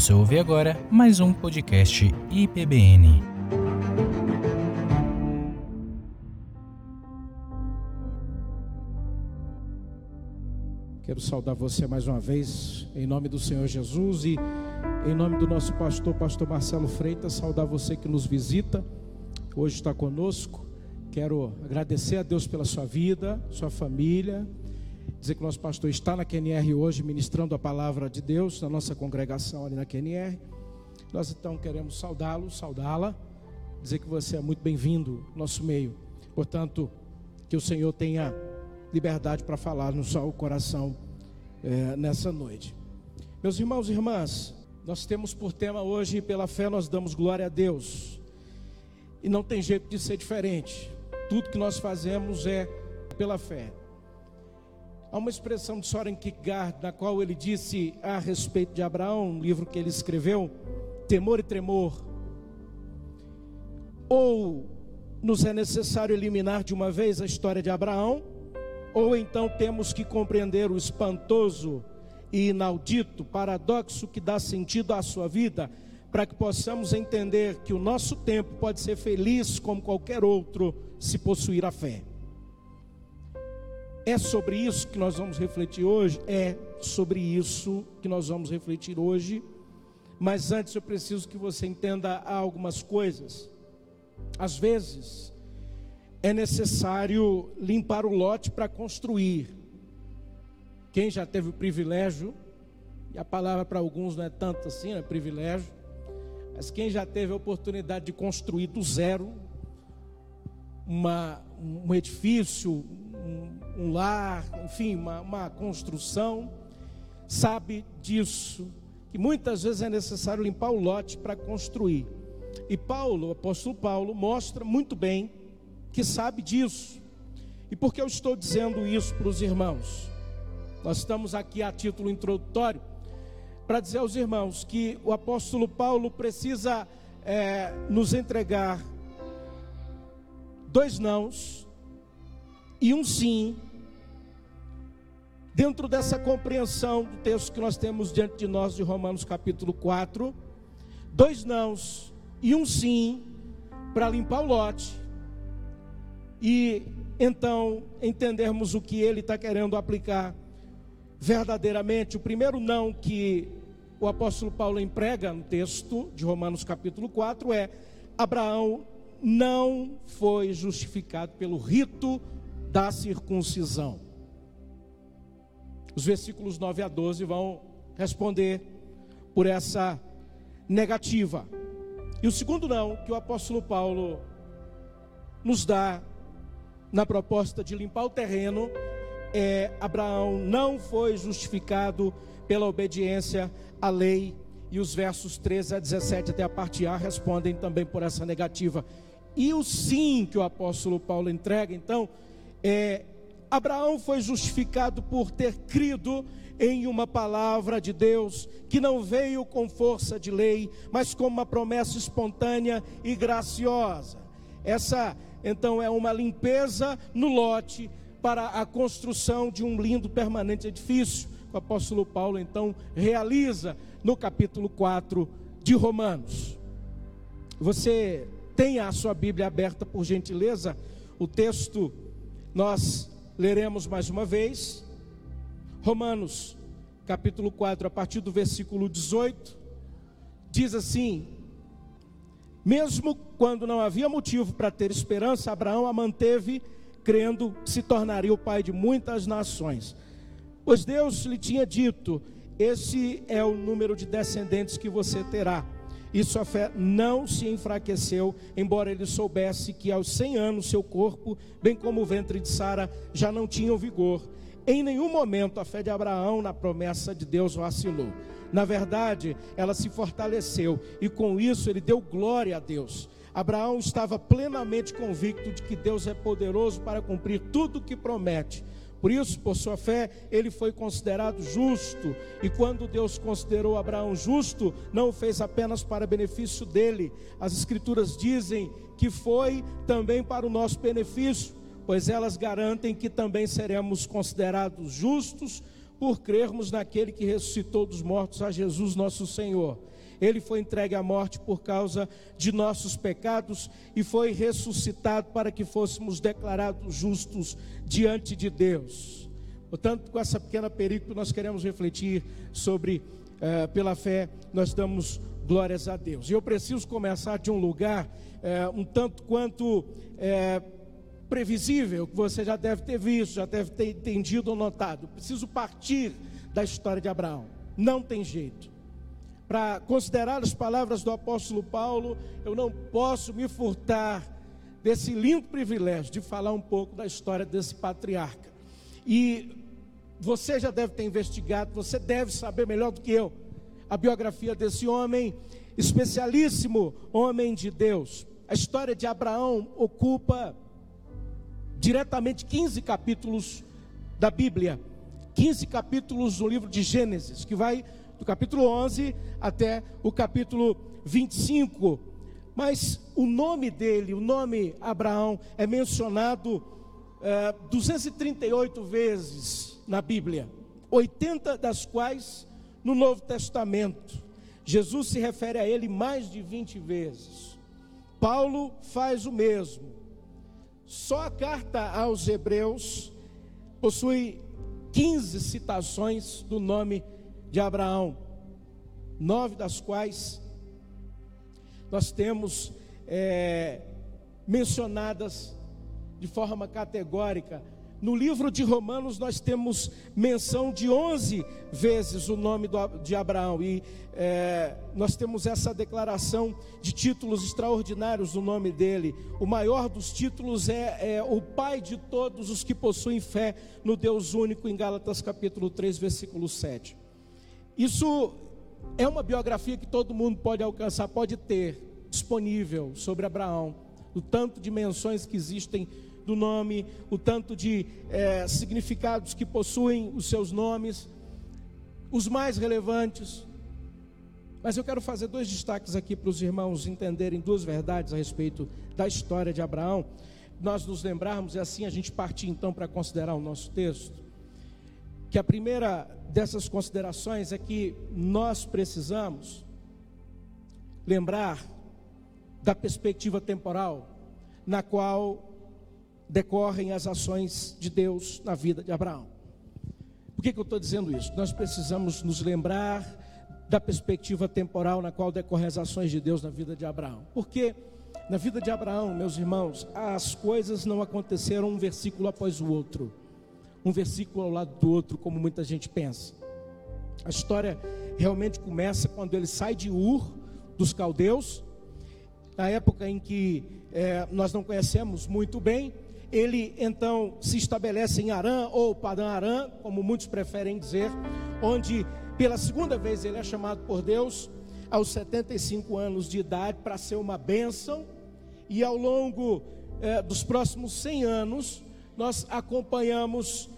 Você ouve agora mais um podcast IPBN. Quero saudar você mais uma vez, em nome do Senhor Jesus e em nome do nosso pastor, pastor Marcelo Freitas, saudar você que nos visita, hoje está conosco. Quero agradecer a Deus pela sua vida, sua família, dizer que o nosso pastor está na QNR hoje ministrando a palavra de Deus na nossa congregação ali na QNR. Nós então queremos saudá-lo, saudá-la, dizer que você é muito bem-vindo no nosso meio. Portanto, que o Senhor tenha liberdade para falar no seu coração é, nessa noite. Meus irmãos e irmãs, nós temos por tema hoje, pela fé nós damos glória a Deus. E não tem jeito de ser diferente. Tudo que nós fazemos é pela fé. Há uma expressão de Soren Kierkegaard, na qual ele disse a respeito de Abraão, um livro que ele escreveu, Temor e Tremor. Ou nos é necessário eliminar de uma vez a história de Abraão, ou então temos que compreender o espantoso e inaudito paradoxo que dá sentido à sua vida, para que possamos entender que o nosso tempo pode ser feliz como qualquer outro, se possuir a fé. É sobre isso que nós vamos refletir hoje? É sobre isso que nós vamos refletir hoje. Mas antes eu preciso que você entenda algumas coisas. Às vezes, é necessário limpar o lote para construir. Quem já teve o privilégio, e a palavra para alguns não é tanto assim, é privilégio, mas quem já teve a oportunidade de construir do zero uma, um edifício, um, lar, enfim, uma, uma construção, sabe disso, que muitas vezes é necessário limpar o lote para construir. E Paulo, o apóstolo Paulo, mostra muito bem que sabe disso. E por que eu estou dizendo isso para os irmãos? Nós estamos aqui a título introdutório para dizer aos irmãos que o apóstolo Paulo precisa é, nos entregar dois nãos e um sim, dentro dessa compreensão do texto que nós temos diante de nós de Romanos capítulo 4, dois nãos e um sim para limpar o lote e então entendermos o que ele está querendo aplicar verdadeiramente. O primeiro não que o apóstolo Paulo emprega no texto de Romanos capítulo 4 é: Abraão não foi justificado pelo rito da circuncisão. Os versículos 9 a 12 vão responder por essa negativa. E o segundo não que o apóstolo Paulo nos dá na proposta de limpar o terreno, é, Abraão não foi justificado pela obediência à lei. E os versos 13 a 17 até a parte A respondem também por essa negativa. E o sim que o apóstolo Paulo entrega, então, é Abraão foi justificado por ter crido em uma palavra de Deus que não veio com força de lei, mas como uma promessa espontânea e graciosa. Essa então é uma limpeza no lote para a construção de um lindo permanente edifício. O apóstolo Paulo então realiza no capítulo 4 de Romanos. Você tenha a sua Bíblia aberta por gentileza, o texto nós leremos mais uma vez. Romanos, capítulo 4, a partir do versículo 18, diz assim: mesmo quando não havia motivo para ter esperança, Abraão a manteve, crendo que se tornaria o pai de muitas nações. Pois Deus lhe tinha dito: Esse é o número de descendentes que você terá. E sua fé não se enfraqueceu, embora ele soubesse que aos 100 anos seu corpo, bem como o ventre de Sara, já não tinham vigor. Em nenhum momento a fé de Abraão na promessa de Deus vacilou. Na verdade, ela se fortaleceu e com isso ele deu glória a Deus. Abraão estava plenamente convicto de que Deus é poderoso para cumprir tudo o que promete. Por isso, por sua fé, ele foi considerado justo. E quando Deus considerou Abraão justo, não o fez apenas para benefício dele. As Escrituras dizem que foi também para o nosso benefício, pois elas garantem que também seremos considerados justos por crermos naquele que ressuscitou dos mortos, a Jesus nosso Senhor. Ele foi entregue à morte por causa de nossos pecados e foi ressuscitado para que fôssemos declarados justos diante de Deus. Portanto, com essa pequena perícope, nós queremos refletir sobre, eh, pela fé, nós damos glórias a Deus. E eu preciso começar de um lugar eh, um tanto quanto eh, previsível, que você já deve ter visto, já deve ter entendido ou notado. Preciso partir da história de Abraão. Não tem jeito. Para considerar as palavras do apóstolo Paulo, eu não posso me furtar desse lindo privilégio de falar um pouco da história desse patriarca. E você já deve ter investigado, você deve saber melhor do que eu a biografia desse homem, especialíssimo homem de Deus. A história de Abraão ocupa diretamente 15 capítulos da Bíblia, 15 capítulos do livro de Gênesis, que vai do capítulo 11 até o capítulo 25. Mas o nome dele, o nome Abraão, é mencionado é, 238 vezes na Bíblia, 80 das quais no Novo Testamento. Jesus se refere a ele mais de 20 vezes. Paulo faz o mesmo. Só a carta aos Hebreus possui 15 citações do nome de Abraão, nove das quais nós temos é, mencionadas de forma categórica no livro de Romanos, nós temos menção de 11 vezes o nome de Abraão, e é, nós temos essa declaração de títulos extraordinários do nome dele. O maior dos títulos é, é o pai de todos os que possuem fé no Deus único, em Gálatas capítulo 3, versículo 7. Isso é uma biografia que todo mundo pode alcançar, pode ter disponível sobre Abraão, o tanto de menções que existem do nome, o tanto de é, significados que possuem os seus nomes, os mais relevantes. Mas eu quero fazer dois destaques aqui para os irmãos entenderem duas verdades a respeito da história de Abraão. Nós nos lembrarmos, e assim a gente partir então para considerar o nosso texto, que a primeira dessas considerações é que nós precisamos lembrar da perspectiva temporal na qual decorrem as ações de Deus na vida de Abraão. Por que, que eu estou dizendo isso? Nós precisamos nos lembrar da perspectiva temporal na qual decorrem as ações de Deus na vida de Abraão. Porque na vida de Abraão, meus irmãos, as coisas não aconteceram um versículo após o outro, um versículo ao lado do outro, como muita gente pensa. A história realmente começa quando ele sai de Ur, dos caldeus, na época em que é, nós não conhecemos muito bem, ele então se estabelece em Arã, ou Padã Arã, como muitos preferem dizer, onde pela segunda vez ele é chamado por Deus aos 75 anos de idade para ser uma bênção, e ao longo eh, dos próximos 100 anos, nós acompanhamos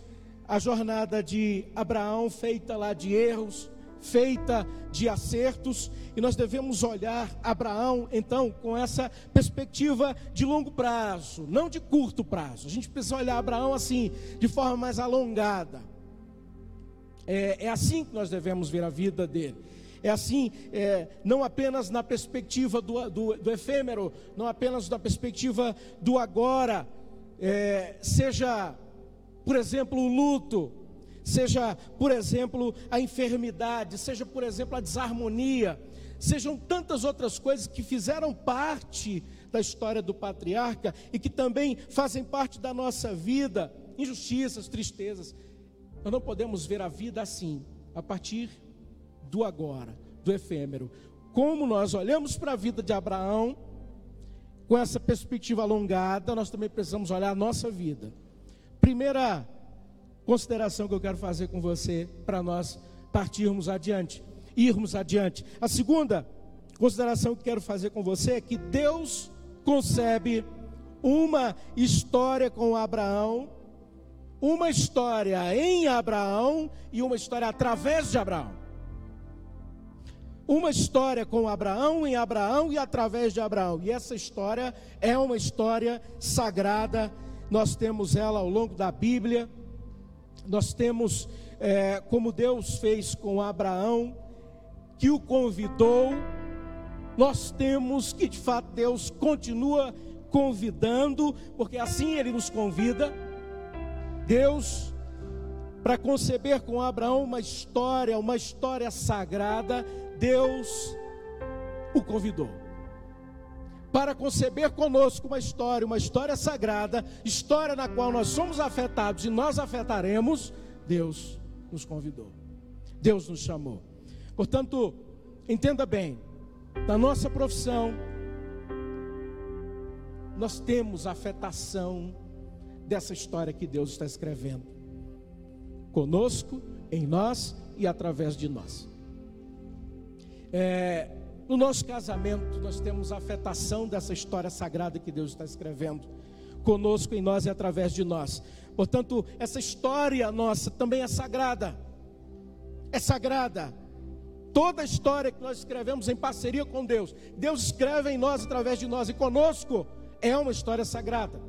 a jornada de Abraão, feita lá de erros, feita de acertos, e nós devemos olhar Abraão, então, com essa perspectiva de longo prazo, não de curto prazo. A gente precisa olhar Abraão assim, de forma mais alongada. É, é assim que nós devemos ver a vida dele. É assim, é, não apenas na perspectiva do, do, do, efêmero, não apenas na perspectiva do agora, é, seja, por exemplo, o luto, seja, por exemplo, a enfermidade, seja, por exemplo, a desarmonia, sejam tantas outras coisas que fizeram parte da história do patriarca e que também fazem parte da nossa vida, injustiças, tristezas. Nós não podemos ver a vida assim, a partir do agora, do efêmero. Como nós olhamos para a vida de Abraão, com essa perspectiva alongada, nós também precisamos olhar a nossa vida. Primeira consideração que eu quero fazer com você para nós partirmos adiante, irmos adiante. A segunda consideração que quero fazer com você é que Deus concebe uma história com Abraão, uma história em Abraão e uma história através de Abraão. Uma história com Abraão em Abraão e através de Abraão. E essa história é uma história sagrada. Nós temos ela ao longo da Bíblia nós temos é, como Deus fez com Abraão, que o convidou, nós temos que de fato Deus continua convidando, porque assim Ele nos convida. Deus, para conceber com Abraão uma história, uma história sagrada, Deus o convidou. Para conceber conosco uma história, uma história sagrada, história na qual nós somos afetados e nós afetaremos, Deus nos convidou. Deus nos chamou. Portanto, entenda bem, na nossa profissão, nós temos afetação dessa história que Deus está escrevendo conosco, em nós e através de nós. É, no nosso casamento, nós temos a afetação dessa história sagrada que Deus está escrevendo conosco, em nós e através de nós. Portanto, essa história nossa também é sagrada. É sagrada. Toda a história que nós escrevemos em parceria com Deus, Deus escreve em nós através de nós e conosco, é uma história sagrada.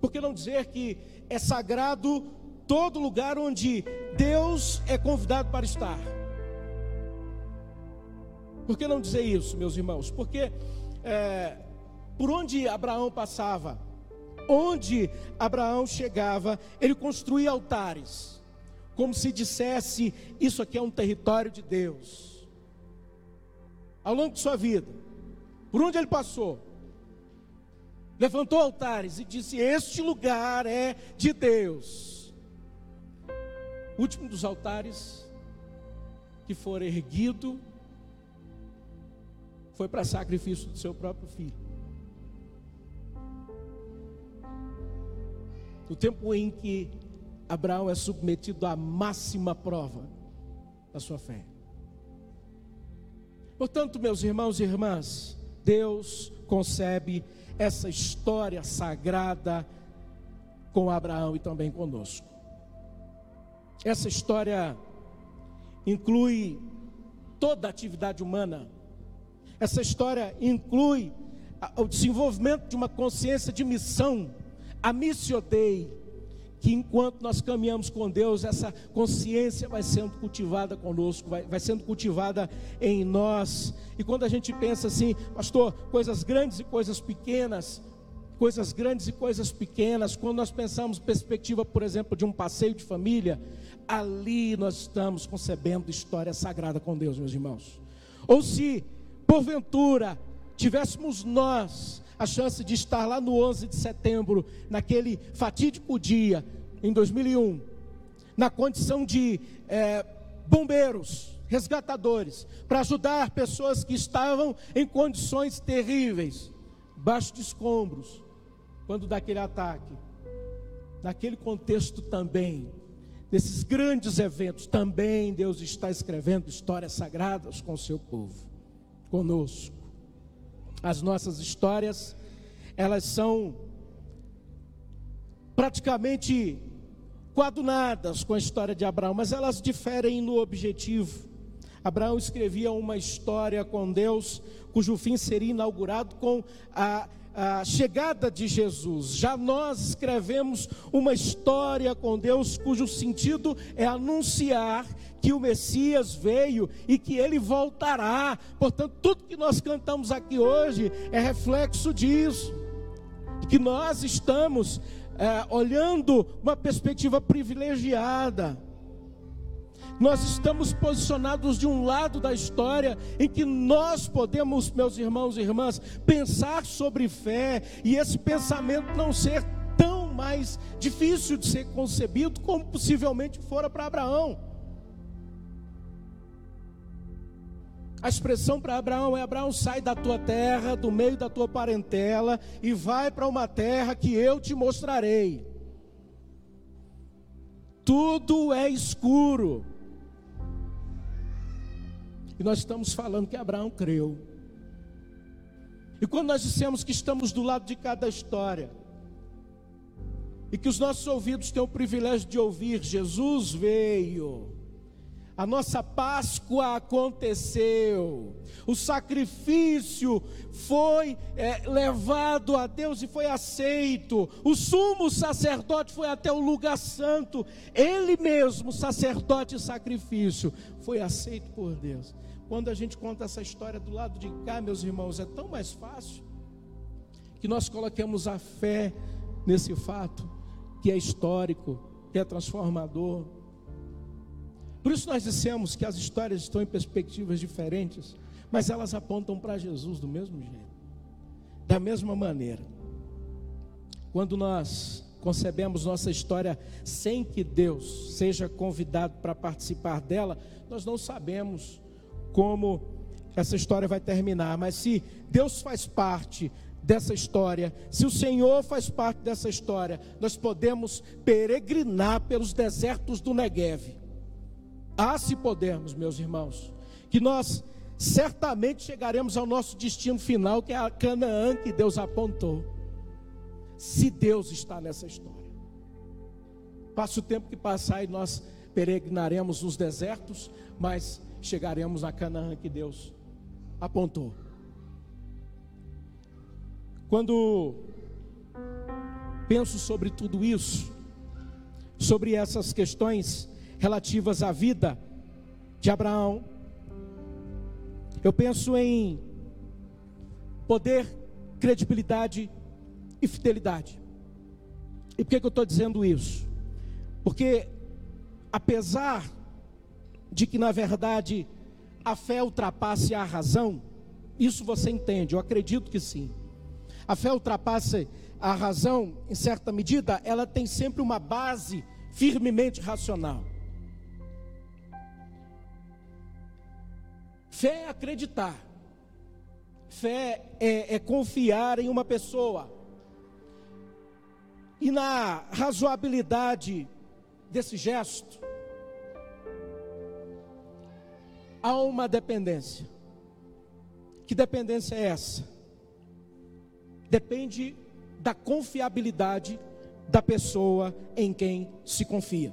Por que não dizer que é sagrado todo lugar onde Deus é convidado para estar? Por que não dizer isso, meus irmãos? Porque é, por onde Abraão passava, onde Abraão chegava, ele construía altares, como se dissesse: Isso aqui é um território de Deus. Ao longo de sua vida, por onde ele passou, levantou altares e disse: Este lugar é de Deus. O último dos altares que for erguido foi para sacrifício do seu próprio filho. No tempo em que Abraão é submetido à máxima prova da sua fé. Portanto, meus irmãos e irmãs, Deus concebe essa história sagrada com Abraão e também conosco. Essa história inclui toda a atividade humana essa história inclui o desenvolvimento de uma consciência de missão, a missio Dei, que enquanto nós caminhamos com Deus, essa consciência vai sendo cultivada conosco, vai, vai sendo cultivada em nós. E quando a gente pensa assim, pastor, coisas grandes e coisas pequenas, coisas grandes e coisas pequenas, quando nós pensamos perspectiva, por exemplo, de um passeio de família, ali nós estamos concebendo história sagrada com Deus, meus irmãos. Ou se porventura tivéssemos nós a chance de estar lá no 11 de setembro, naquele fatídico dia, em 2001, na condição de é, bombeiros, resgatadores, para ajudar pessoas que estavam em condições terríveis, baixo de escombros, quando daquele ataque, naquele contexto também, nesses grandes eventos, também Deus está escrevendo histórias sagradas com o seu povo conosco. As nossas histórias, elas são praticamente coadunadas com a história de Abraão, mas elas diferem no objetivo. Abraão escrevia uma história com Deus, cujo fim seria inaugurado com a, a chegada de Jesus. Já nós escrevemos uma história com Deus, cujo sentido é anunciar que o Messias veio e que ele voltará. Portanto, tudo que nós cantamos aqui hoje é reflexo disso. Que nós estamos é, olhando uma perspectiva privilegiada. Nós estamos posicionados de um lado da história em que nós podemos, meus irmãos e irmãs, pensar sobre fé e esse pensamento não ser tão mais difícil de ser concebido como possivelmente fora para Abraão. A expressão para Abraão é: Abraão, sai da tua terra, do meio da tua parentela, e vai para uma terra que eu te mostrarei. Tudo é escuro. E nós estamos falando que Abraão creu. E quando nós dissemos que estamos do lado de cada história, e que os nossos ouvidos têm o privilégio de ouvir, Jesus veio A nossa Páscoa aconteceu, o sacrifício foi é, levado a Deus e foi aceito, o sumo sacerdote foi até o lugar santo, ele mesmo, sacerdote e sacrifício, foi aceito por Deus. Quando a gente conta essa história do lado de cá, meus irmãos, é tão mais fácil que nós coloquemos a fé nesse fato, que é histórico, que é transformador. Por isso nós dissemos que as histórias estão em perspectivas diferentes, mas elas apontam para Jesus do mesmo jeito, da mesma maneira. Quando nós concebemos nossa história sem que Deus seja convidado para participar dela, nós não sabemos como essa história vai terminar, mas se Deus faz parte dessa história, se o Senhor faz parte dessa história, nós podemos peregrinar pelos desertos do Negev ah, se podemos, meus irmãos, que nós certamente chegaremos ao nosso destino final, que é a Canaã que Deus apontou. Se Deus está nessa história. Passa o tempo que passar e nós peregrinaremos nos desertos, mas chegaremos a Canaã que Deus apontou. Quando penso sobre tudo isso, sobre essas questões, relativas à vida de Abraão. Eu penso em poder, credibilidade e fidelidade. E por que, que eu estou dizendo isso? Porque, apesar de que na verdade a fé ultrapasse a razão, isso você entende, eu acredito que sim. A fé ultrapassa a razão, em certa medida, ela tem sempre uma base firmemente racional. Fé é acreditar. Fé é, é confiar em uma pessoa. E na razoabilidade desse gesto, há uma dependência. Que dependência é essa? Depende da confiabilidade da pessoa em quem se confia.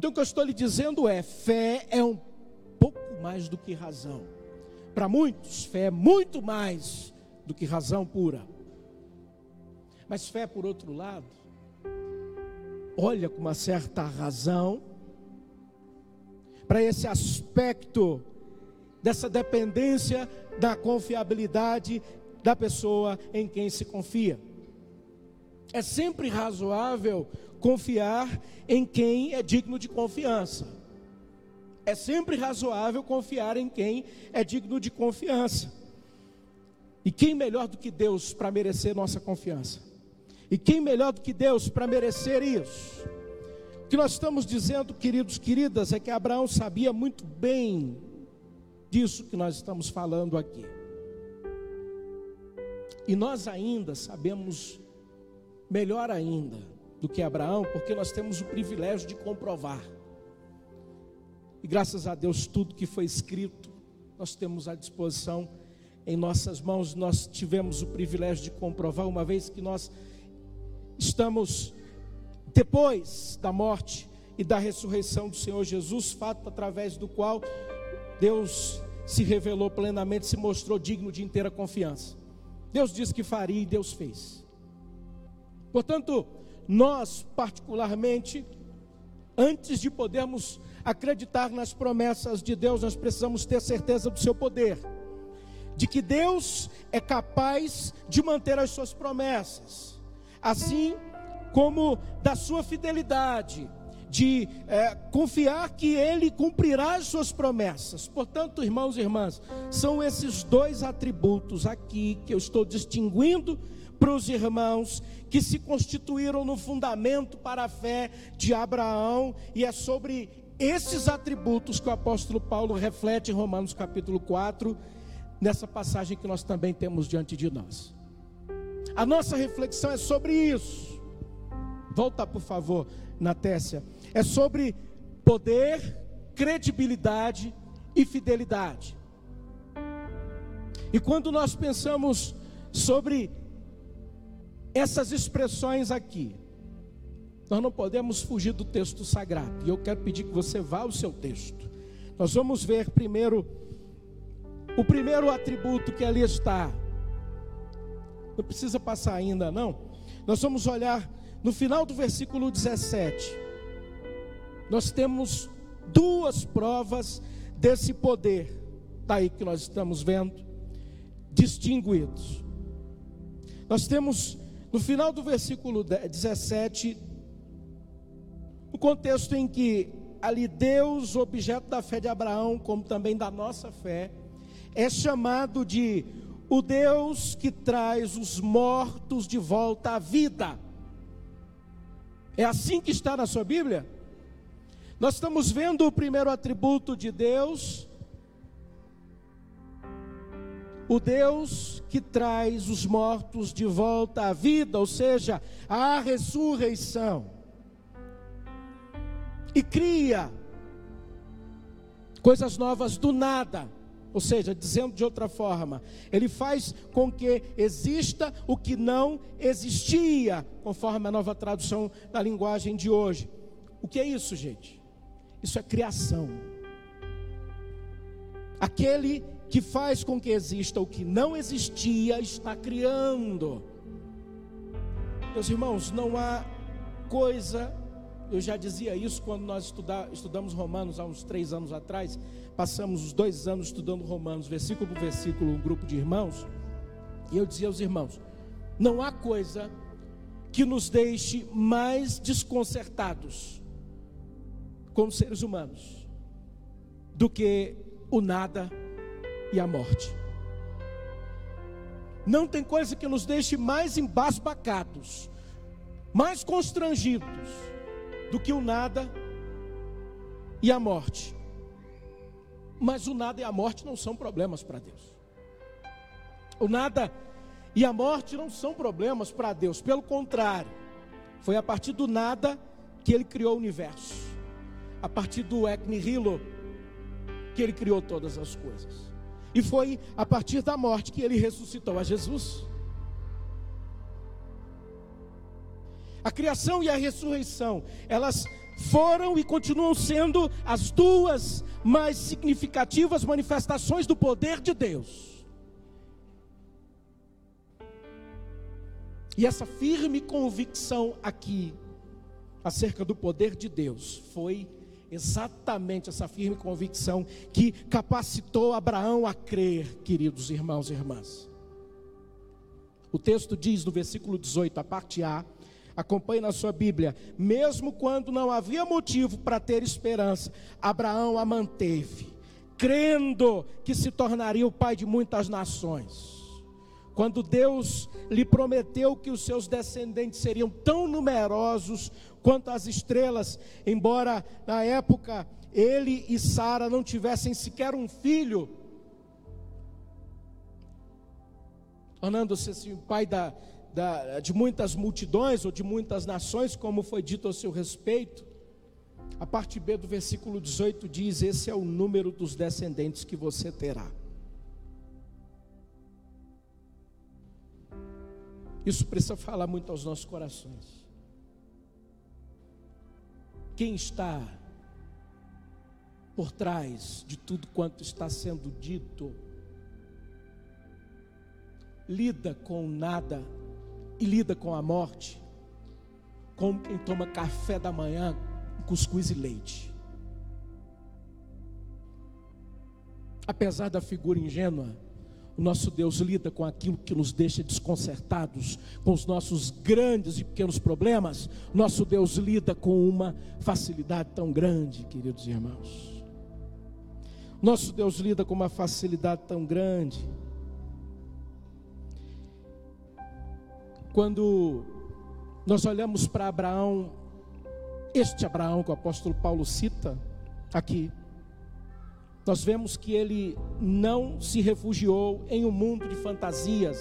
Então o que eu estou lhe dizendo é: fé é um pouco mais do que razão. Para muitos, fé é muito mais do que razão pura. Mas fé, por outro lado, olha com uma certa razão para esse aspecto dessa dependência da confiabilidade da pessoa em quem se confia. É sempre razoável confiar em quem é digno de confiança. É sempre razoável confiar em quem é digno de confiança. E quem melhor do que Deus para merecer nossa confiança? E quem melhor do que Deus para merecer isso? O que nós estamos dizendo, queridos, queridas, é que Abraão sabia muito bem disso que nós estamos falando aqui. E nós ainda sabemos melhor ainda do que Abraão, porque nós temos o privilégio de comprovar. E graças a Deus, tudo que foi escrito, nós temos à disposição em nossas mãos, nós tivemos o privilégio de comprovar, uma vez que nós estamos depois da morte e da ressurreição do Senhor Jesus, fato através do qual Deus se revelou plenamente, se mostrou digno de inteira confiança. Deus disse que faria e Deus fez. Portanto, nós, particularmente, antes de podermos acreditar nas promessas de Deus, nós precisamos ter certeza do seu poder, de que Deus é capaz de manter as suas promessas, assim como da sua fidelidade, de é, confiar que Ele cumprirá as suas promessas. Portanto, irmãos e irmãs, são esses dois atributos aqui que eu estou distinguindo para os irmãos que se constituíram no fundamento para a fé de Abraão, e é sobre esses atributos que o apóstolo Paulo reflete em Romanos capítulo 4, nessa passagem que nós também temos diante de nós. A nossa reflexão é sobre isso. Volta, por favor, na Tessia. É sobre poder, credibilidade e fidelidade. E quando nós pensamos sobre essas expressões aqui, Nós não podemos fugir do texto sagrado. E eu quero pedir que você vá ao seu texto. Nós vamos ver primeiro o primeiro atributo que ali está. Não precisa passar ainda, não. Nós vamos olhar no final do versículo 17. Nós temos duas provas desse poder. Está aí que nós estamos vendo, distinguidos. Nós temos no final do versículo 17, o contexto em que ali Deus, objeto da fé de Abraão, como também da nossa fé, é chamado de o Deus que traz os mortos de volta à vida. É assim que está na sua Bíblia? Nós estamos vendo o primeiro atributo de Deus, o Deus que traz os mortos de volta à vida, ou seja, à ressurreição, e cria coisas novas do nada. Ou seja, dizendo de outra forma, ele faz com que exista o que não existia, conforme a nova tradução da linguagem de hoje. O que é isso, gente? Isso é criação. Aquele que faz com que exista o que não existia está criando. Meus irmãos, não há coisa eu já dizia isso quando nós estuda, estudamos Romanos há uns três anos atrás. Passamos os dois anos estudando Romanos, versículo por versículo, um grupo de irmãos. E eu dizia aos irmãos: não há coisa que nos deixe mais desconcertados como seres humanos do que o nada e a morte. Não tem coisa que nos deixe mais embasbacados, mais constrangidos do que o nada e a morte. Mas o nada e a morte não são problemas para Deus. O nada e a morte não são problemas para Deus, pelo contrário, foi a partir do nada que ele criou o universo, a partir do ec nihilo que ele criou todas as coisas, e foi a partir da morte que ele ressuscitou a Jesus. A criação e a ressurreição, elas foram e continuam sendo as duas mais significativas manifestações do poder de Deus. E essa firme convicção aqui, acerca do poder de Deus, foi exatamente essa firme convicção que capacitou Abraão a crer, queridos irmãos e irmãs. O texto diz no versículo 18, a parte A, Acompanhe na sua Bíblia. Mesmo quando não havia motivo para ter esperança, Abraão a manteve, crendo que se tornaria o pai de muitas nações. Quando Deus lhe prometeu que os seus descendentes seriam tão numerosos quanto as estrelas, embora na época ele e Sara não tivessem sequer um filho, tornando-se assim pai da, da, de muitas multidões ou de muitas nações, como foi dito a seu respeito. A parte B do versículo 18 diz: Esse é o número dos descendentes que você terá. Isso precisa falar muito aos nossos corações. Quem está por trás de tudo quanto está sendo dito, lida com nada e lida com a morte como quem toma café da manhã cuscuz e leite. Apesar da figura ingênua, o nosso Deus lida com aquilo que nos deixa desconcertados, com os nossos grandes e pequenos problemas. Nosso Deus lida com uma facilidade tão grande, queridos irmãos. Nosso Deus lida com uma facilidade tão grande Quando nós olhamos para Abraão, este Abraão que o apóstolo Paulo cita aqui, nós vemos que ele não se refugiou em um mundo de fantasias.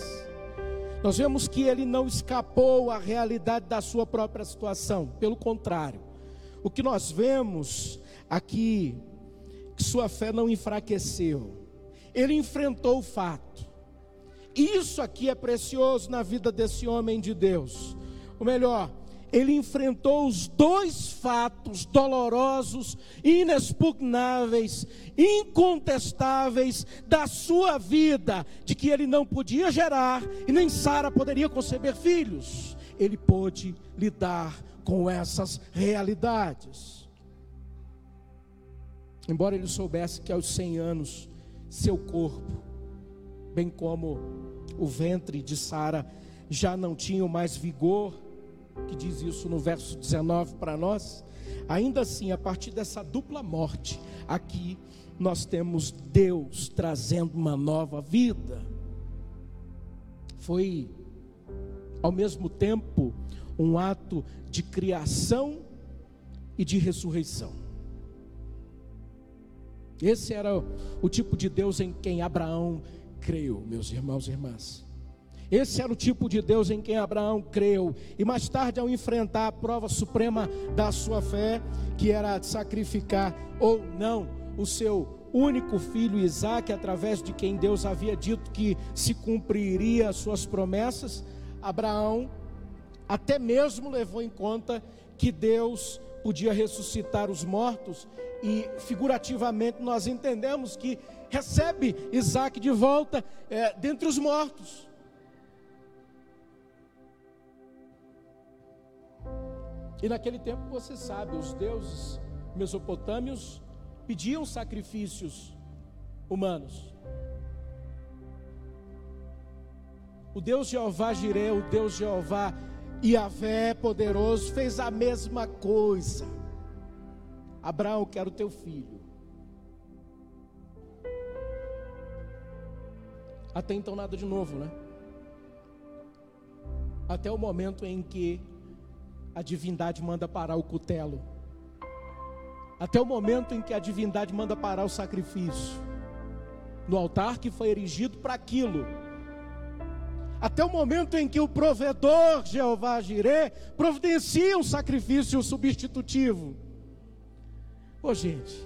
Nós vemos que ele não escapou à realidade da sua própria situação, pelo contrário. O que nós vemos aqui, que sua fé não enfraqueceu. Ele enfrentou o fato. Isso aqui é precioso na vida desse homem de Deus. Ou melhor, ele enfrentou os dois fatos dolorosos, inexpugnáveis, incontestáveis da sua vida, de que ele não podia gerar e nem Sara poderia conceber filhos. Ele pôde lidar com essas realidades. Embora ele soubesse que aos 100 anos seu corpo, bem como o ventre de Sara, já não tinham mais vigor, que diz isso no verso 19 para nós. Ainda assim, a partir dessa dupla morte, aqui nós temos Deus trazendo uma nova vida. Foi ao mesmo tempo um ato de criação e de ressurreição. Esse era o tipo de Deus em quem Abraão creu, meus irmãos e irmãs. Esse era o tipo de Deus em quem Abraão creu. E mais tarde, ao enfrentar a prova suprema da sua fé, que era sacrificar ou não o seu único filho Isaac, através de quem Deus havia dito que se cumpriria as suas promessas, Abraão até mesmo levou em conta que Deus podia ressuscitar os mortos, e figurativamente nós entendemos que recebe Isaac de volta é, dentre os mortos. E naquele tempo, você sabe, os deuses mesopotâmios pediam sacrifícios humanos. O Deus Jeová Jireh, o Deus Jeová Iavé poderoso, fez a mesma coisa. Abraão, quero teu filho. Até então nada de novo, né? Até o momento em que a divindade manda parar o cutelo. Até o momento em que a divindade manda parar o sacrifício. No altar que foi erigido para aquilo. Até o momento em que o provedor Jeová Jireh providencia um sacrifício substitutivo. Ô gente,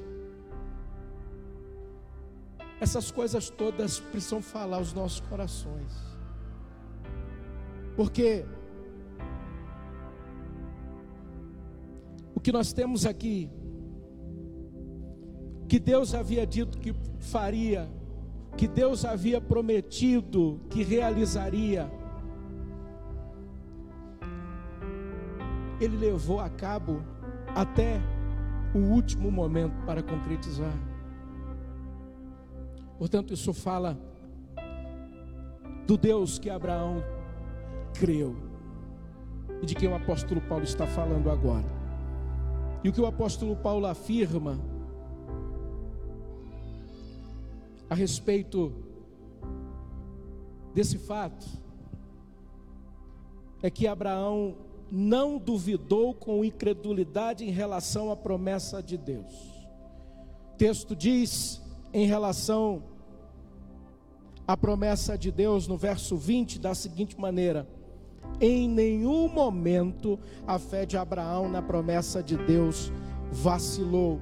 essas coisas todas precisam falar aos nossos corações. Porque que nós temos aqui, que Deus havia dito que faria, que Deus havia prometido que realizaria, Ele levou a cabo até o último momento para concretizar. Portanto, isso fala do Deus que Abraão creu e de quem o apóstolo Paulo está falando agora. E o que o apóstolo Paulo afirma a respeito desse fato é que Abraão não duvidou com incredulidade em relação à promessa de Deus. O texto diz em relação à promessa de Deus no verso 20 da seguinte maneira: em nenhum momento a fé de Abraão na promessa de Deus vacilou.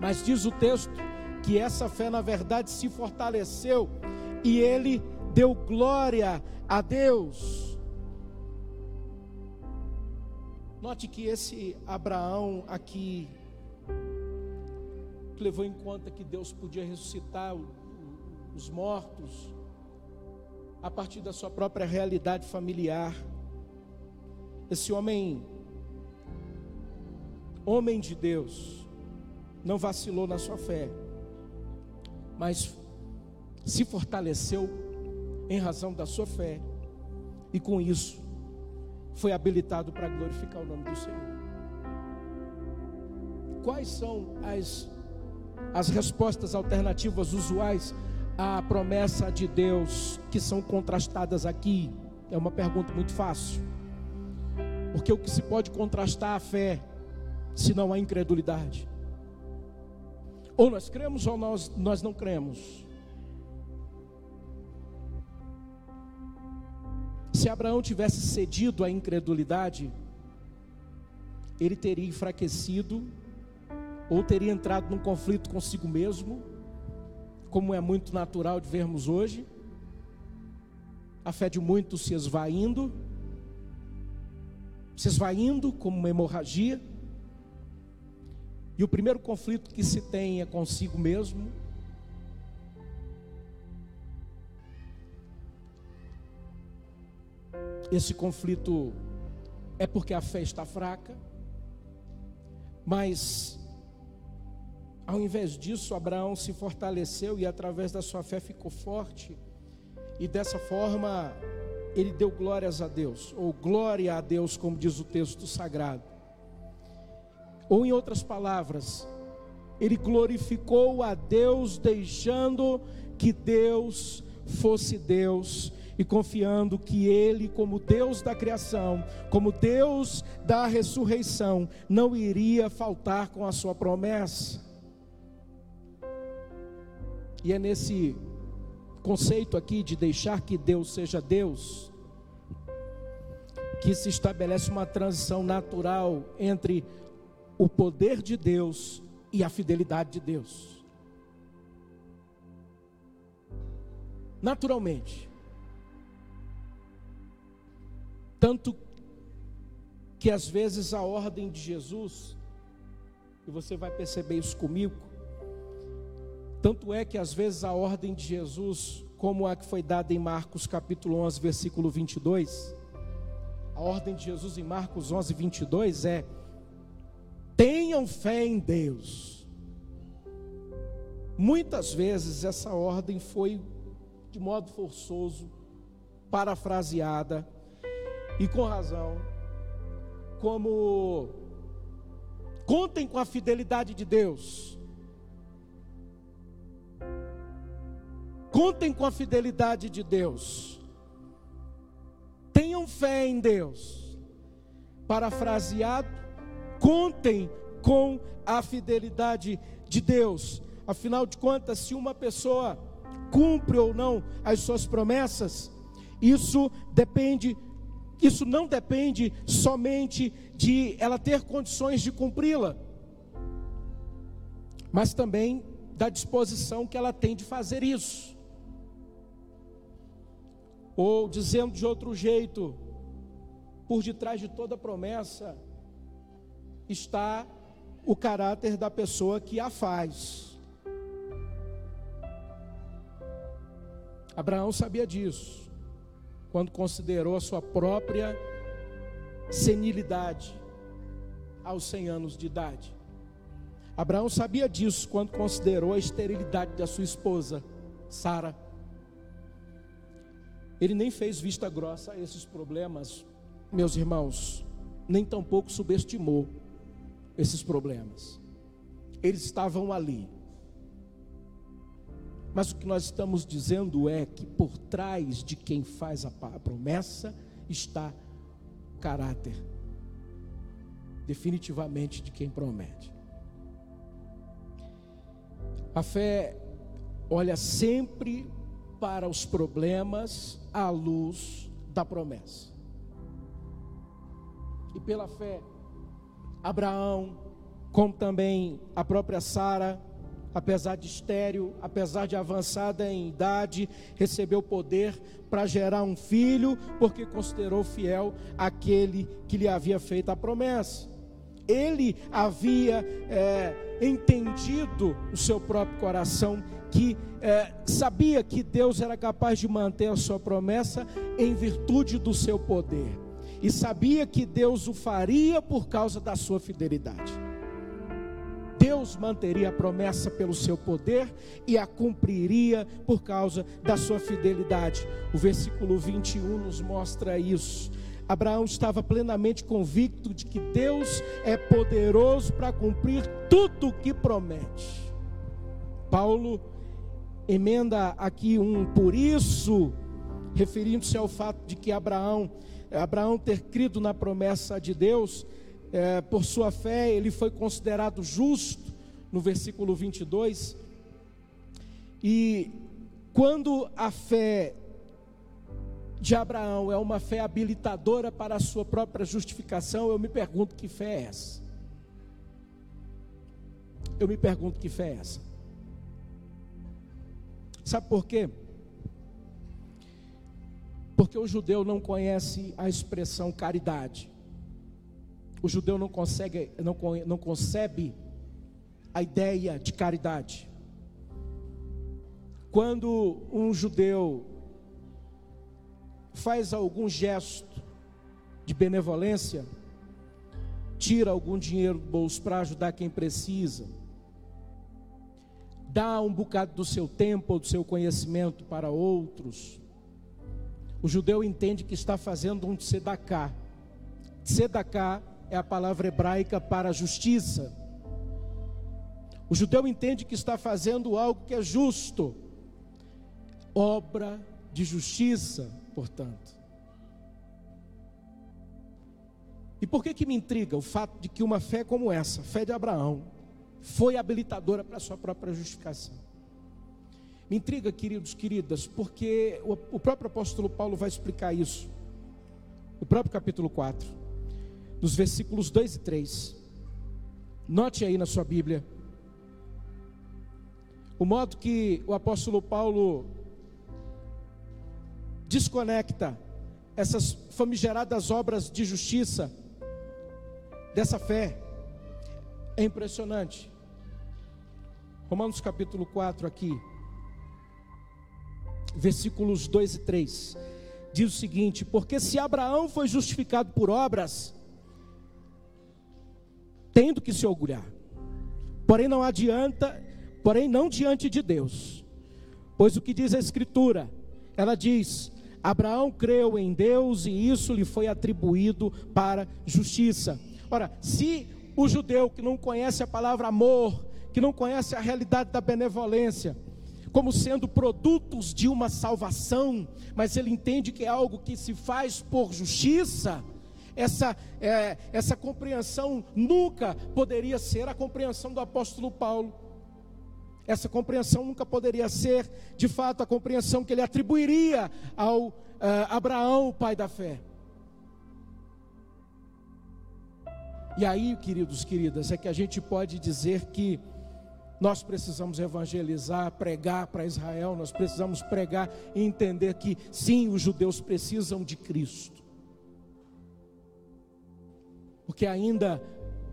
Mas diz o texto que essa fé, na verdade, se fortaleceu e ele deu glória a Deus. Note que esse Abraão aqui levou em conta que Deus podia ressuscitar os mortos, a partir da sua própria realidade familiar. Esse homem, homem de Deus, não vacilou na sua fé, mas se fortaleceu em razão da sua fé, e com isso foi habilitado para glorificar o nome do Senhor. Quais são as, as respostas alternativas usuais a promessa de Deus que são contrastadas aqui? É uma pergunta muito fácil. Porque o que se pode contrastar a fé, se não a incredulidade? Ou nós cremos ou nós, nós não cremos. Se Abraão tivesse cedido à incredulidade, ele teria enfraquecido, ou teria entrado num conflito consigo mesmo, como é muito natural de vermos hoje, a fé de muitos se esvaindo, se esvaindo como uma hemorragia. E o primeiro conflito que se tem é consigo mesmo. Esse conflito é porque a fé está fraca, mas ao invés disso, Abraão se fortaleceu e através da sua fé ficou forte, e dessa forma ele deu glórias a Deus, ou glória a Deus, como diz o texto sagrado. Ou em outras palavras, ele glorificou a Deus, deixando que Deus fosse Deus e confiando que Ele, como Deus da criação, como Deus da ressurreição, não iria faltar com a sua promessa. E é nesse conceito aqui de deixar que Deus seja Deus, que se estabelece uma transição natural entre o poder de Deus e a fidelidade de Deus. Naturalmente. Tanto que às vezes a ordem de Jesus, e você vai perceber isso comigo, tanto é que às vezes a ordem de Jesus, como a que foi dada em Marcos capítulo 11, versículo 22, a ordem de Jesus em Marcos 11, 22 é: tenham fé em Deus. Muitas vezes essa ordem foi de modo forçoso, parafraseada, e com razão, como contem com a fidelidade de Deus. Contem com a fidelidade de Deus. Tenham fé em Deus. Parafraseado, contem com a fidelidade de Deus. Afinal de contas, se uma pessoa cumpre ou não as suas promessas, isso depende isso não depende somente de ela ter condições de cumpri-la, mas também da disposição que ela tem de fazer isso. Ou dizendo de outro jeito, por detrás de toda promessa está o caráter da pessoa que a faz. Abraão sabia disso, quando considerou a sua própria senilidade aos 100 anos de idade. Abraão sabia disso quando considerou a esterilidade da sua esposa, Sara. Ele nem fez vista grossa a esses problemas, meus irmãos, nem tampouco subestimou esses problemas. Eles estavam ali. Mas o que nós estamos dizendo é que por trás de quem faz a promessa está caráter, definitivamente de quem promete. A fé olha sempre para os problemas à luz da promessa. E pela fé, Abraão, como também a própria Sara, apesar de estéril, apesar de avançada em idade, recebeu poder para gerar um filho, porque considerou fiel aquele que lhe havia feito a promessa. Ele havia é, entendido o seu próprio coração que é, sabia que Deus era capaz de manter a sua promessa em virtude do seu poder, e sabia que Deus o faria por causa da sua fidelidade. Deus manteria a promessa pelo seu poder e a cumpriria por causa da sua fidelidade. O versículo 21 nos mostra isso. Abraão estava plenamente convicto de que Deus é poderoso para cumprir tudo o que promete. Paulo emenda aqui um por isso, referindo-se ao fato de que Abraão, Abraão ter crido na promessa de Deus, é, por sua fé, ele foi considerado justo, no versículo 22. E quando a fé de Abraão é uma fé habilitadora para a sua própria justificação, eu me pergunto que fé é essa? Eu me pergunto que fé é essa? Sabe por quê? Porque o judeu não conhece a expressão caridade. o judeu não consegue, não, não concebe a ideia de caridade. Quando um judeu faz algum gesto de benevolência, tira algum dinheiro do bolso para ajudar quem precisa, dá um bocado do seu tempo ou do seu conhecimento para outros, o judeu entende que está fazendo um tzedakah. Tzedakah é a palavra hebraica para justiça. O judeu entende que está fazendo algo que é justo, obra de justiça, portanto. E por que que me intriga o fato de que uma fé como essa, fé de Abraão, foi habilitadora para a sua própria justificação? Me intriga, queridos, queridas, porque o, o próprio apóstolo Paulo vai explicar isso. No próprio capítulo 4, nos versículos 2 e 3. Note aí na sua Bíblia. O modo que o apóstolo Paulo desconecta essas famigeradas obras de justiça dessa fé é impressionante. Romanos capítulo 4 aqui versículos 2 e 3. Diz o seguinte: Porque se Abraão foi justificado por obras, tendo que se orgulhar, porém não adianta, porém não diante de Deus, pois o que diz a Escritura, ela diz: Abraão creu em Deus e isso lhe foi atribuído para justiça. Ora, se o judeu que não conhece a palavra amor, que não conhece a realidade da benevolência, como sendo produtos de uma salvação, mas ele entende que é algo que se faz por justiça, essa, é, essa compreensão nunca poderia ser a compreensão do apóstolo Paulo. Essa compreensão nunca poderia ser, de fato, a compreensão que ele atribuiria ao uh, Abraão, o pai da fé. E aí, queridos, queridas, é que a gente pode dizer que nós precisamos evangelizar, pregar para Israel, nós precisamos pregar e entender que sim, os judeus precisam de Cristo. Porque ainda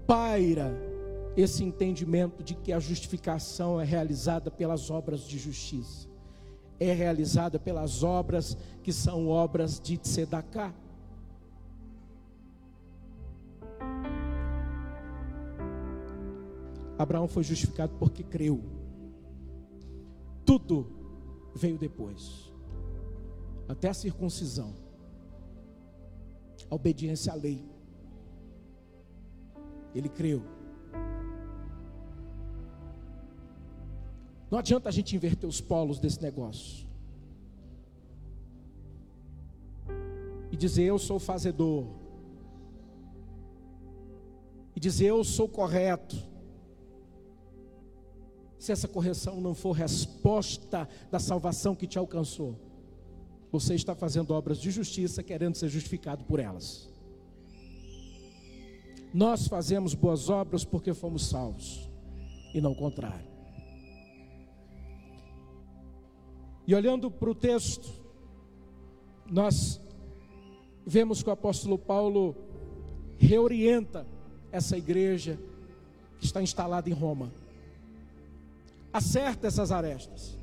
paira esse entendimento de que a justificação é realizada pelas obras de justiça, é realizada pelas obras que são obras de tzedakah. Abraão foi justificado porque creu. Tudo veio depois. Até a circuncisão. A obediência à lei. Ele creu. Não adianta a gente inverter os polos desse negócio. E dizer eu sou fazedor. E dizer eu sou correto se essa correção não for resposta da salvação que te alcançou, você está fazendo obras de justiça querendo ser justificado por elas. Nós fazemos boas obras porque fomos salvos, e não o contrário. E olhando para o texto, nós vemos que o apóstolo Paulo reorienta essa igreja que está instalada em Roma acerta essas arestas.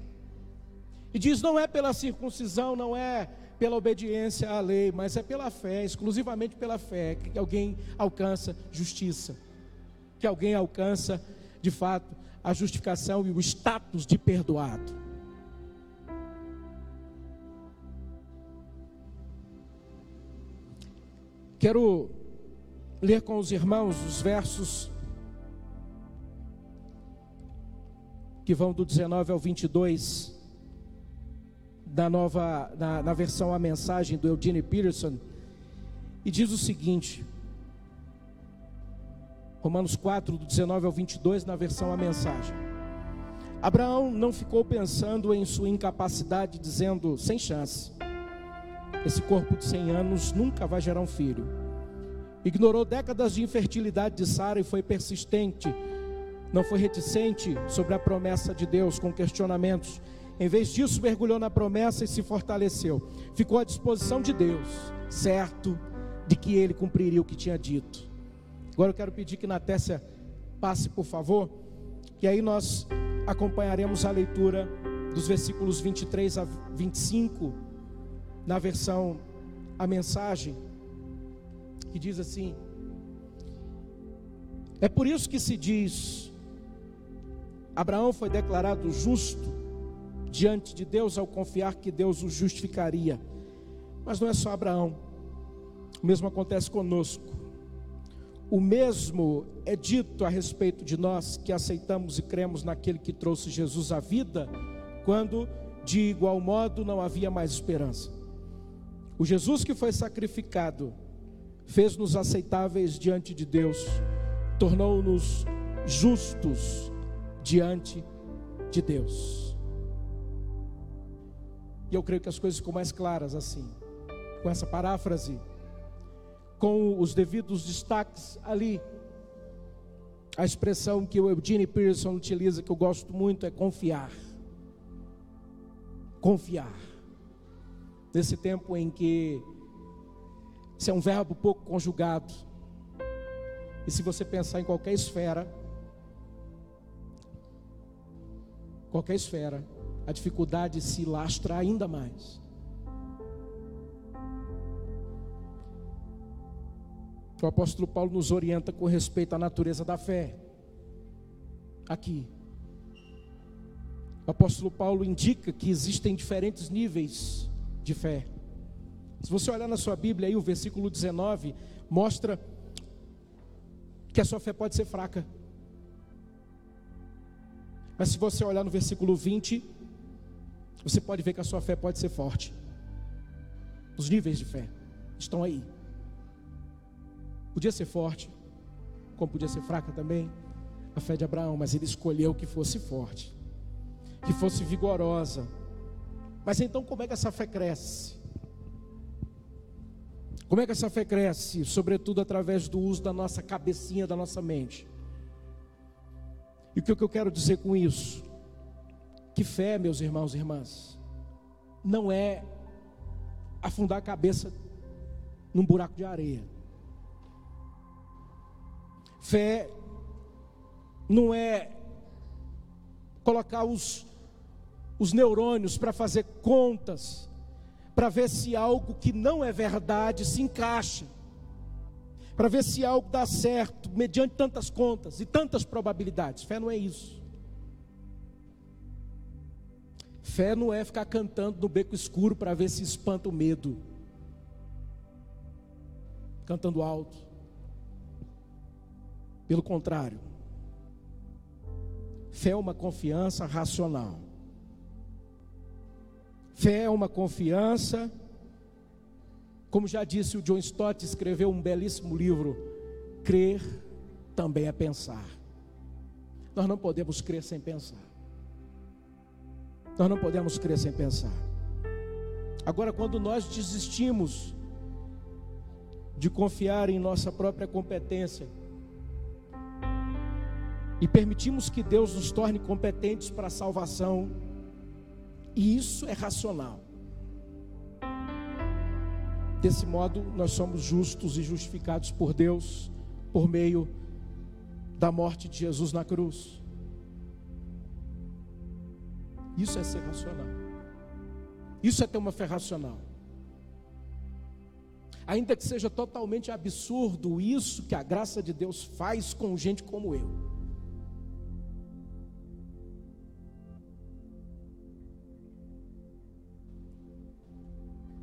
E diz: não é pela circuncisão, não é pela obediência à lei, mas é pela fé, exclusivamente pela fé, que alguém alcança justiça, que alguém alcança, de fato, a justificação e o status de perdoado. Quero ler com os irmãos os versos que vão do 19 ao 22, da nova, na, na versão A Mensagem do Eugene Peterson, e diz o seguinte, Romanos 4, do 19 ao 22, na versão A Mensagem. Abraão não ficou pensando em sua incapacidade, dizendo, sem chance, esse corpo de 100 anos nunca vai gerar um filho. Ignorou décadas de infertilidade de Sara e foi persistente não foi reticente sobre a promessa de Deus com questionamentos. Em vez disso, mergulhou na promessa e se fortaleceu. Ficou à disposição de Deus, certo de que ele cumpriria o que tinha dito. Agora eu quero pedir que na Tessa passe, por favor, que aí nós acompanharemos a leitura dos versículos 23 a 25, na versão A Mensagem, que diz assim: É por isso que se diz, Abraão foi declarado justo diante de Deus ao confiar que Deus o justificaria. Mas não é só Abraão, o mesmo acontece conosco. O mesmo é dito a respeito de nós que aceitamos e cremos naquele que trouxe Jesus à vida, quando de igual modo não havia mais esperança. O Jesus que foi sacrificado fez-nos aceitáveis diante de Deus, tornou-nos justos diante de Deus. E eu creio que as coisas ficam mais claras assim, com essa paráfrase, com os devidos destaques ali. A expressão que o Eugene Pearson utiliza, que eu gosto muito, é confiar. Confiar. Nesse tempo em que isso é um verbo pouco conjugado, e se você pensar em qualquer esfera, qualquer esfera, a dificuldade se lastra ainda mais. O apóstolo Paulo nos orienta com respeito à natureza da fé. Aqui. O apóstolo Paulo indica que existem diferentes níveis de fé. Se você olhar na sua Bíblia aí, o versículo 19 mostra que a sua fé pode ser fraca. Mas se você olhar no versículo 20, você pode ver que a sua fé pode ser forte. Os níveis de fé estão aí. Podia ser forte, como podia ser fraca também, a fé de Abraão, mas ele escolheu que fosse forte, que fosse vigorosa. Mas então, como é que essa fé cresce? Como é que essa fé cresce? Sobretudo através do uso da nossa cabecinha, da nossa mente. E o que eu quero dizer com isso? Que fé, meus irmãos e irmãs, não é afundar a cabeça num buraco de areia. Fé não é colocar os, os neurônios para fazer contas, para ver se algo que não é verdade se encaixa, para ver se algo dá certo, mediante tantas contas e tantas probabilidades. Fé não é isso. Fé não é ficar cantando no beco escuro para ver se espanta o medo. Cantando alto. Pelo contrário. Fé é uma confiança racional. Fé é uma confiança, como já disse o John Stott, escreveu um belíssimo livro, Crer também é pensar. Nós não podemos crer sem pensar. Nós não podemos crer sem pensar. Agora, quando nós desistimos de confiar em nossa própria competência e permitimos que Deus nos torne competentes para a salvação, e isso é racional. Desse modo, nós somos justos e justificados por Deus por meio da morte de Jesus na cruz. Isso é ser racional. Isso é ter uma fé racional. Ainda que seja totalmente absurdo isso que a graça de Deus faz com gente como eu.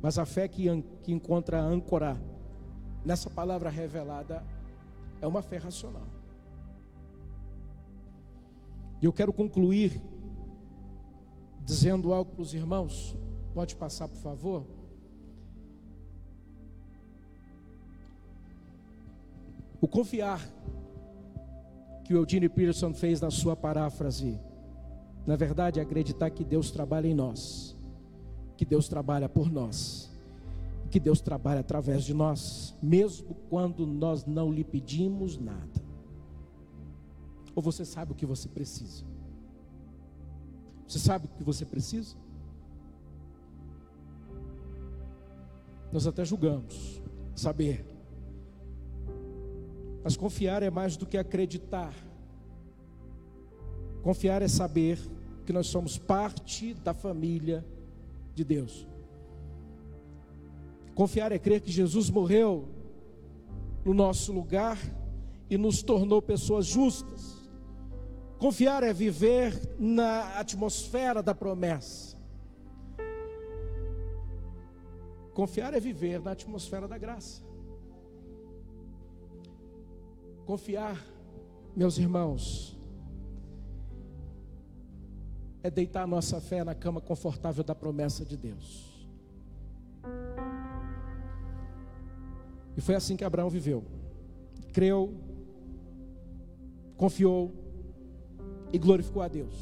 Mas a fé que, que encontra âncora nessa palavra revelada é uma fé racional. E eu quero concluir dizendo algo para os irmãos. Pode passar, por favor. O confiar que o Eugene Peterson fez na sua paráfrase, na verdade é acreditar que Deus trabalha em nós, que Deus trabalha por nós, que Deus trabalha através de nós, mesmo quando nós não lhe pedimos nada. Ou você sabe o que você precisa? Você sabe o que você precisa? Nós até julgamos saber. Mas confiar é mais do que acreditar. Confiar é saber que nós somos parte da família de Deus. Confiar é crer que Jesus morreu no nosso lugar e nos tornou pessoas justas. Confiar é viver na atmosfera da promessa. Confiar é viver na atmosfera da graça. Confiar, meus irmãos, é deitar a nossa fé na cama confortável da promessa de Deus. E foi assim que Abraão viveu. Creu, confiou e glorificou a Deus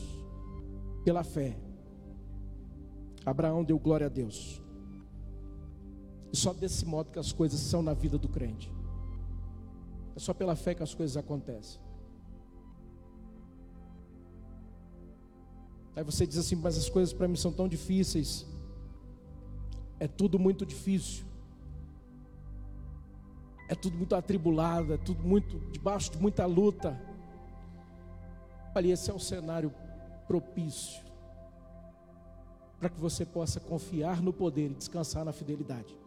pela fé. Abraão deu glória a Deus. E só desse modo que as coisas são na vida do crente. É só pela fé que as coisas acontecem. Aí você diz assim, mas as coisas para mim são tão difíceis. É tudo muito difícil. É tudo muito atribulado, é tudo muito debaixo de muita luta. Olha, esse é o cenário propício para que você possa confiar no poder e descansar na fidelidade.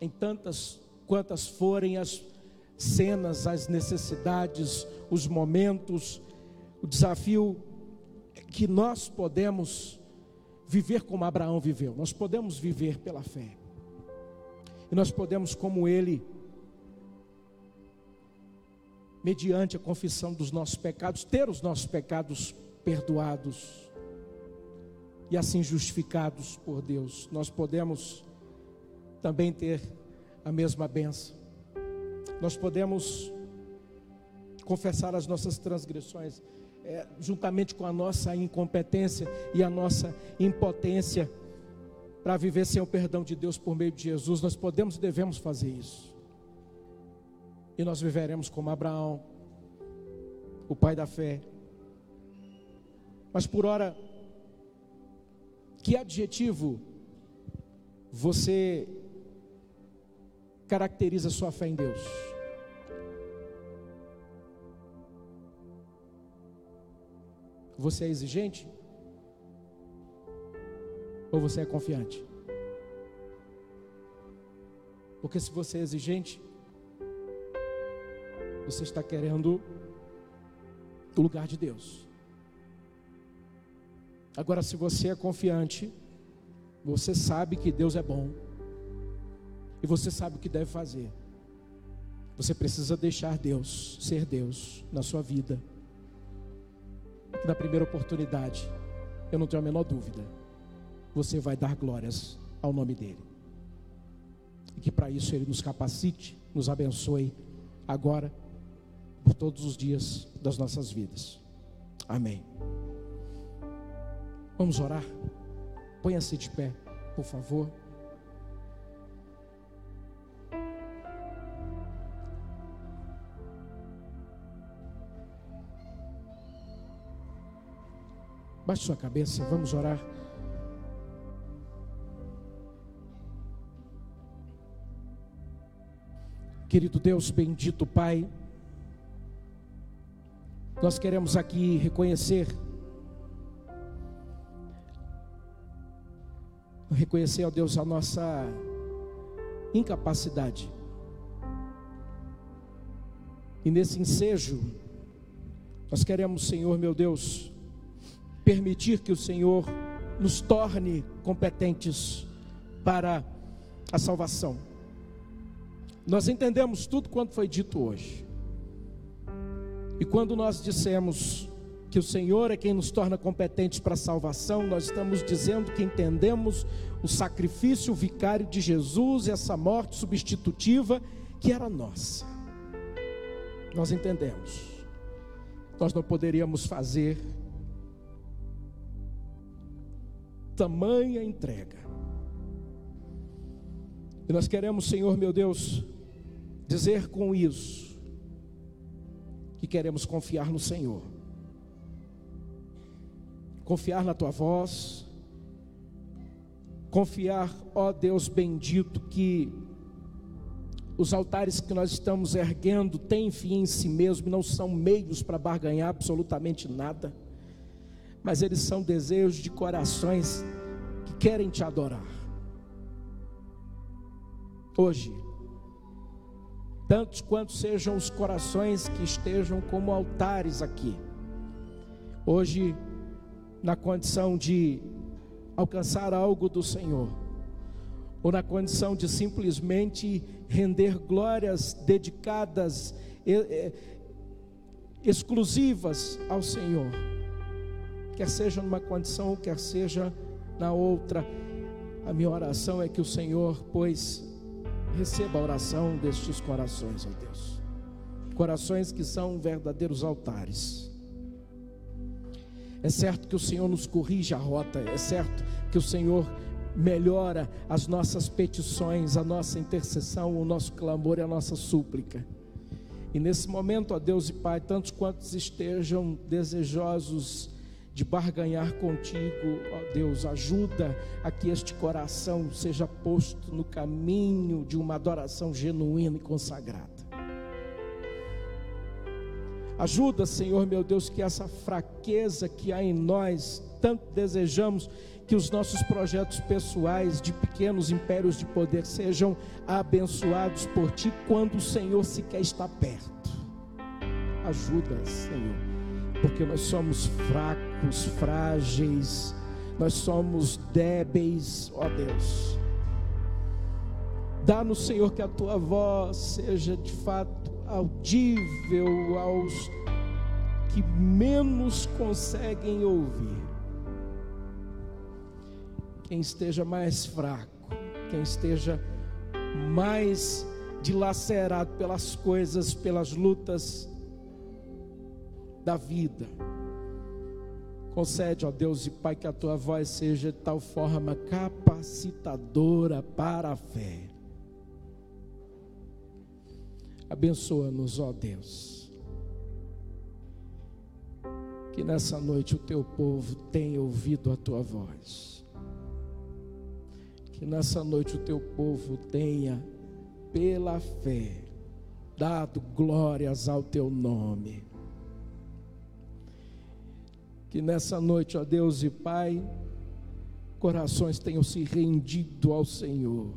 Em tantas quantas forem as cenas, as necessidades, os momentos, o desafio que nós podemos viver como Abraão viveu, nós podemos viver pela fé, e nós podemos, como ele, mediante a confissão dos nossos pecados, ter os nossos pecados perdoados e assim justificados por Deus. Nós podemos também ter a mesma benção. Nós podemos confessar as nossas transgressões é, juntamente com a nossa incompetência e a nossa impotência para viver sem o perdão de Deus por meio de Jesus, nós podemos e devemos fazer isso. E nós viveremos como Abraão, o pai da fé. Mas por hora, que adjetivo você caracteriza sua fé em Deus? Você é exigente? Ou você é confiante? Porque se você é exigente, você está querendo o lugar de Deus. Agora, se você é confiante, você sabe que Deus é bom. E você sabe o que deve fazer. Você precisa deixar Deus ser Deus na sua vida na primeira oportunidade, eu não tenho a menor dúvida, você vai dar glórias ao nome dEle. E que para isso Ele nos capacite, nos abençoe agora, por todos os dias das nossas vidas. Amém. Vamos orar? Ponha-se de pé, por favor. Baixe sua cabeça, vamos orar. Querido Deus, bendito Pai, nós queremos aqui reconhecer, reconhecer, ó Deus, a nossa incapacidade. E nesse ensejo, nós queremos, Senhor meu Deus, permitir que o Senhor nos torne competentes para a salvação. Nós entendemos tudo quanto foi dito hoje. E quando nós dissemos que o Senhor é quem nos torna competentes para a salvação, nós estamos dizendo que entendemos o sacrifício vicário de Jesus e essa morte substitutiva que era nossa. Nós entendemos. Nós não poderíamos fazer tamanha entrega. E nós queremos, Senhor meu Deus, dizer com isso que queremos confiar no Senhor. Confiar na tua voz, confiar, ó Deus bendito, que Os altares que nós estamos erguendo têm fim em si mesmo, não são meios para barganhar absolutamente nada, mas eles são desejos de corações que querem te adorar. Hoje, tantos quantos sejam os corações que estejam como altares aqui, hoje, na condição de alcançar algo do Senhor, ou na condição de simplesmente render glórias dedicadas, exclusivas ao Senhor, quer seja numa condição, quer seja na outra, a minha oração é que o Senhor, pois, receba a oração destes corações, ó Deus, corações que são verdadeiros altares. É certo que o Senhor nos corrige a rota, é certo que o Senhor melhora as nossas petições, a nossa intercessão, o nosso clamor e a nossa súplica. E nesse momento, ó Deus e Pai, tantos quantos estejam desejosos de barganhar contigo, ó Deus, ajuda a que este coração seja posto no caminho de uma adoração genuína e consagrada. Ajuda, Senhor meu Deus, que essa fraqueza que há em nós, tanto desejamos, que os nossos projetos pessoais de pequenos impérios de poder sejam abençoados por Ti quando o Senhor sequer está perto. Ajuda, Senhor, porque nós somos fracos, frágeis, nós somos débeis, ó Deus. Dá-nos, Senhor, que a Tua voz seja de fato audível aos que menos conseguem ouvir quem esteja mais fraco, quem esteja mais dilacerado pelas coisas, pelas lutas da vida. Concede, ó Deus e Pai, que a tua voz seja de tal forma capacitadora para a fé. Abençoa-nos, ó Deus. Que nessa noite o teu povo tenha ouvido a tua voz que nessa noite o teu povo tenha, pela fé, dado glórias ao teu nome. Que nessa noite, ó Deus e Pai, corações tenham se rendido ao Senhor.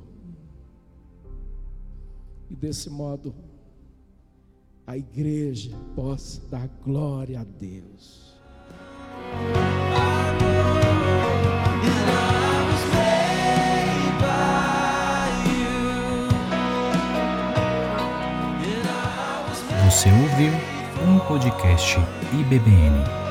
E desse modo, a igreja possa dar glória a Deus. Você ouviu um podcast IBBN.